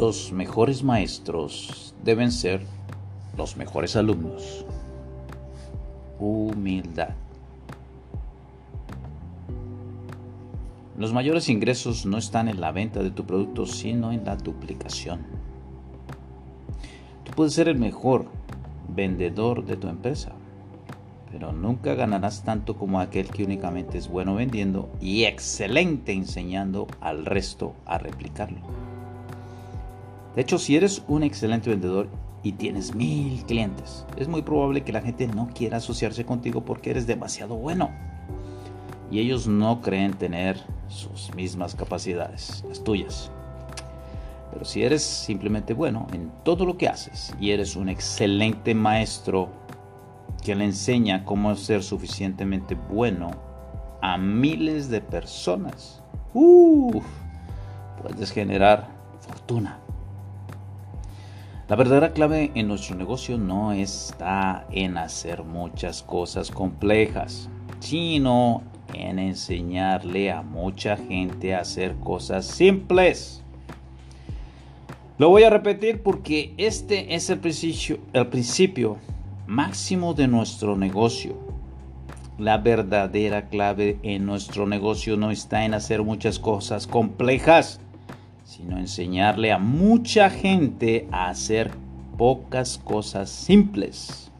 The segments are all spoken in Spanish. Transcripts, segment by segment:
Los mejores maestros deben ser los mejores alumnos. Humildad. Los mayores ingresos no están en la venta de tu producto, sino en la duplicación. Tú puedes ser el mejor vendedor de tu empresa, pero nunca ganarás tanto como aquel que únicamente es bueno vendiendo y excelente enseñando al resto a replicarlo. De hecho, si eres un excelente vendedor y tienes mil clientes, es muy probable que la gente no quiera asociarse contigo porque eres demasiado bueno. Y ellos no creen tener sus mismas capacidades, las tuyas. Pero si eres simplemente bueno en todo lo que haces y eres un excelente maestro que le enseña cómo ser suficientemente bueno a miles de personas, puedes generar fortuna. La verdadera clave en nuestro negocio no está en hacer muchas cosas complejas, sino en enseñarle a mucha gente a hacer cosas simples. Lo voy a repetir porque este es el principio, el principio máximo de nuestro negocio. La verdadera clave en nuestro negocio no está en hacer muchas cosas complejas, sino enseñarle a mucha gente a hacer pocas cosas simples.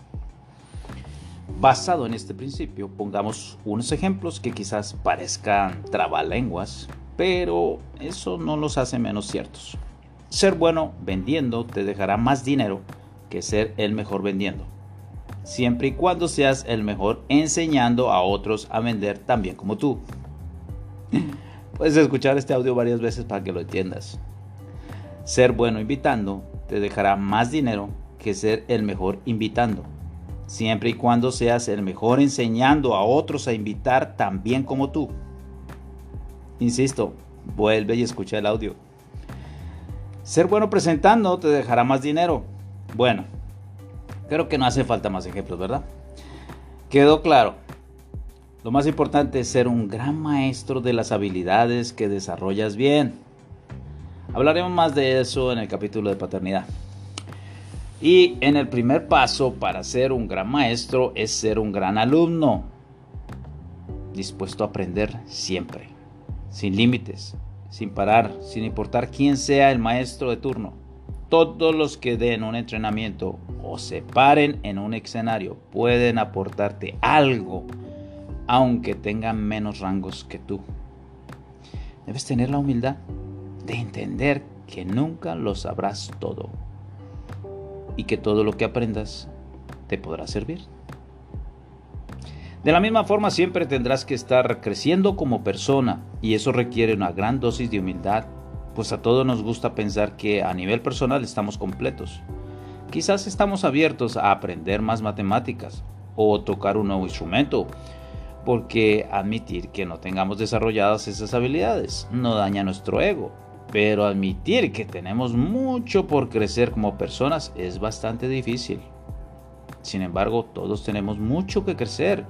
Basado en este principio, pongamos unos ejemplos que quizás parezcan trabalenguas, pero eso no los hace menos ciertos. Ser bueno vendiendo te dejará más dinero que ser el mejor vendiendo, siempre y cuando seas el mejor enseñando a otros a vender también como tú. Puedes escuchar este audio varias veces para que lo entiendas. Ser bueno invitando te dejará más dinero que ser el mejor invitando, siempre y cuando seas el mejor enseñando a otros a invitar también como tú. Insisto, vuelve y escucha el audio. Ser bueno presentando te dejará más dinero. Bueno, creo que no hace falta más ejemplos, ¿verdad? Quedó claro. Lo más importante es ser un gran maestro de las habilidades que desarrollas bien. Hablaremos más de eso en el capítulo de paternidad. Y en el primer paso para ser un gran maestro es ser un gran alumno, dispuesto a aprender siempre, sin límites, sin parar, sin importar quién sea el maestro de turno. Todos los que den un entrenamiento o se paren en un escenario pueden aportarte algo aunque tengan menos rangos que tú. Debes tener la humildad de entender que nunca lo sabrás todo y que todo lo que aprendas te podrá servir. De la misma forma siempre tendrás que estar creciendo como persona y eso requiere una gran dosis de humildad, pues a todos nos gusta pensar que a nivel personal estamos completos. Quizás estamos abiertos a aprender más matemáticas o tocar un nuevo instrumento porque admitir que no tengamos desarrolladas esas habilidades no daña nuestro ego, pero admitir que tenemos mucho por crecer como personas es bastante difícil. Sin embargo, todos tenemos mucho que crecer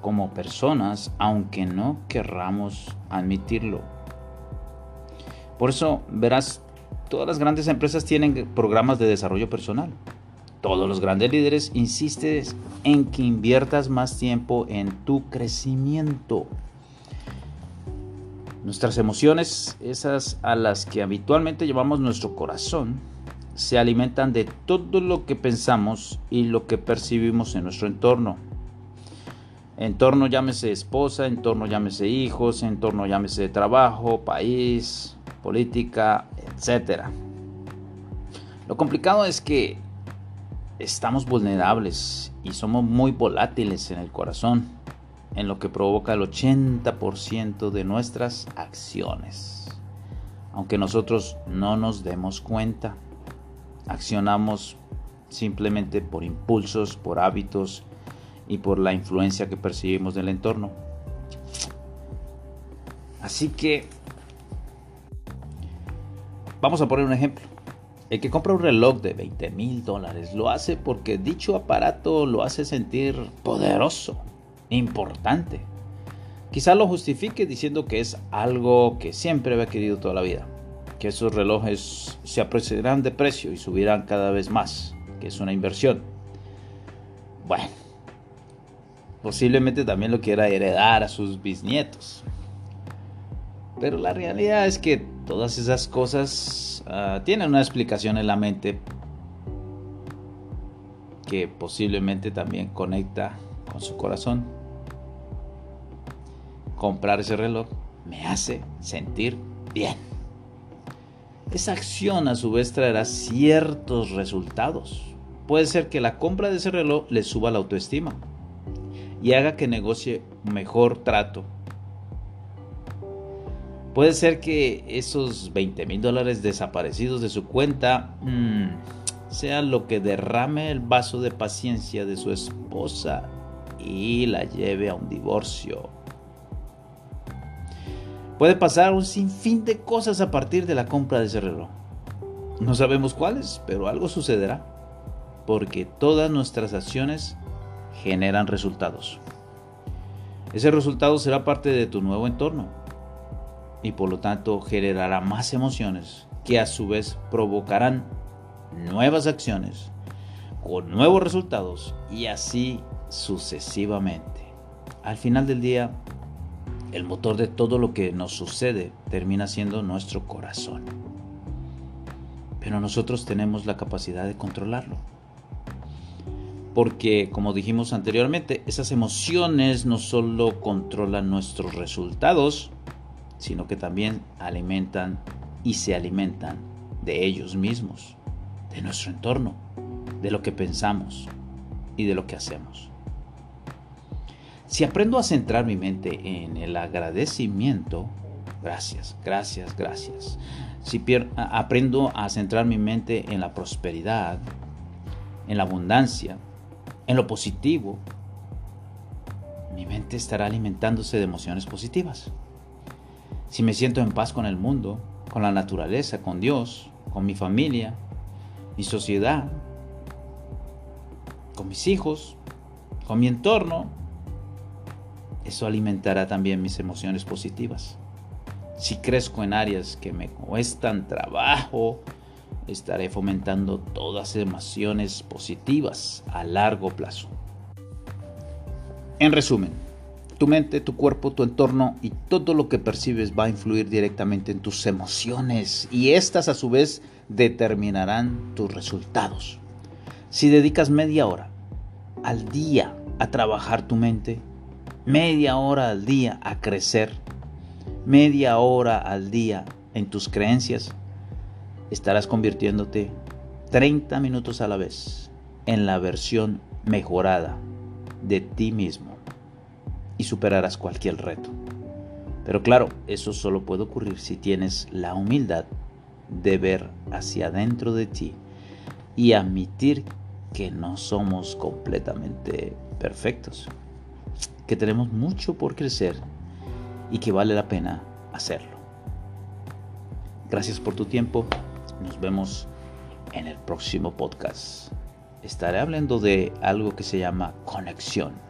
como personas, aunque no querramos admitirlo. Por eso, verás, todas las grandes empresas tienen programas de desarrollo personal. Todos los grandes líderes insisten en que inviertas más tiempo en tu crecimiento. Nuestras emociones, esas a las que habitualmente llevamos nuestro corazón, se alimentan de todo lo que pensamos y lo que percibimos en nuestro entorno. Entorno llámese esposa, entorno llámese hijos, entorno llámese trabajo, país, política, etc. Lo complicado es que estamos vulnerables y somos muy volátiles en el corazón, en lo que provoca el 80% de nuestras acciones. Aunque nosotros no nos demos cuenta, accionamos simplemente por impulsos, por hábitos y por la influencia que percibimos del entorno. Así que vamos a poner un ejemplo. El que compra un reloj de 20 mil dólares lo hace porque dicho aparato lo hace sentir poderoso, importante. Quizá lo justifique diciendo que es algo que siempre había querido toda la vida. que esos relojes se apreciarán de precio y subirán cada vez más, que es una inversión. Bueno, posiblemente también lo quiera heredar a sus bisnietos. Pero la realidad es que todas esas cosas ah, tienen una explicación en la mente que posiblemente también conecta con su corazón. Comprar ese reloj me hace sentir bien. Esa acción a su vez traerá ciertos resultados. Puede ser que la compra de ese reloj le suba la autoestima y haga que negocie mejor trato. Puede ser que esos 20 mil dólares desaparecidos de su cuenta mm, sea lo que derrame el vaso de paciencia de su esposa y la lleve a un divorcio. Puede pasar un sinfín de cosas a partir de la compra de ese. No sabemos cuáles, pero algo sucederá, porque todas nuestras acciones generan resultados. Ese resultado será parte de tu nuevo entorno y por lo tanto generará más emociones que a su vez provocarán nuevas acciones con nuevos resultados y así sucesivamente. Al final del día, el motor de todo lo que nos sucede termina siendo nuestro corazón. Pero nosotros tenemos la capacidad de controlarlo. Porque, como dijimos anteriormente, esas emociones no solo controlan nuestros resultados, sino que también alimentan y se alimentan de ellos mismos de nuestro entorno, de lo que pensamos y de lo que hacemos. Si aprendo a centrar mi mente en el agradecimiento, gracias, gracias, gracias. Si aprendo a centrar mi mente en la prosperidad, en la abundancia, en lo positivo, mi mente estará alimentándose de emociones positivas. Si me siento en paz con el mundo, con la naturaleza, con Dios, con mi familia, mi sociedad, con mis hijos, con mi entorno, eso alimentará también mis emociones positivas. Si crezco en áreas que me cuestan trabajo, estaré fomentando todas emociones positivas a largo plazo. En resumen, tu mente, tu cuerpo, tu entorno y todo lo que percibes va a influir directamente en tus emociones y estas a su vez determinarán tus resultados. Si dedicas media hora al día a trabajar tu mente, media hora al día a crecer, media hora al día en tus creencias, estarás convirtiéndote 30 minutos a la vez en la versión mejorada de ti mismo y superarás cualquier reto. Pero claro, eso solo puede ocurrir si tienes la humildad de ver hacia adentro de ti y admitir que no somos completamente perfectos, que tenemos mucho por crecer y que vale la pena hacerlo. Gracias por tu tiempo, nos vemos en el próximo podcast. Estaré hablando de algo que se llama conexión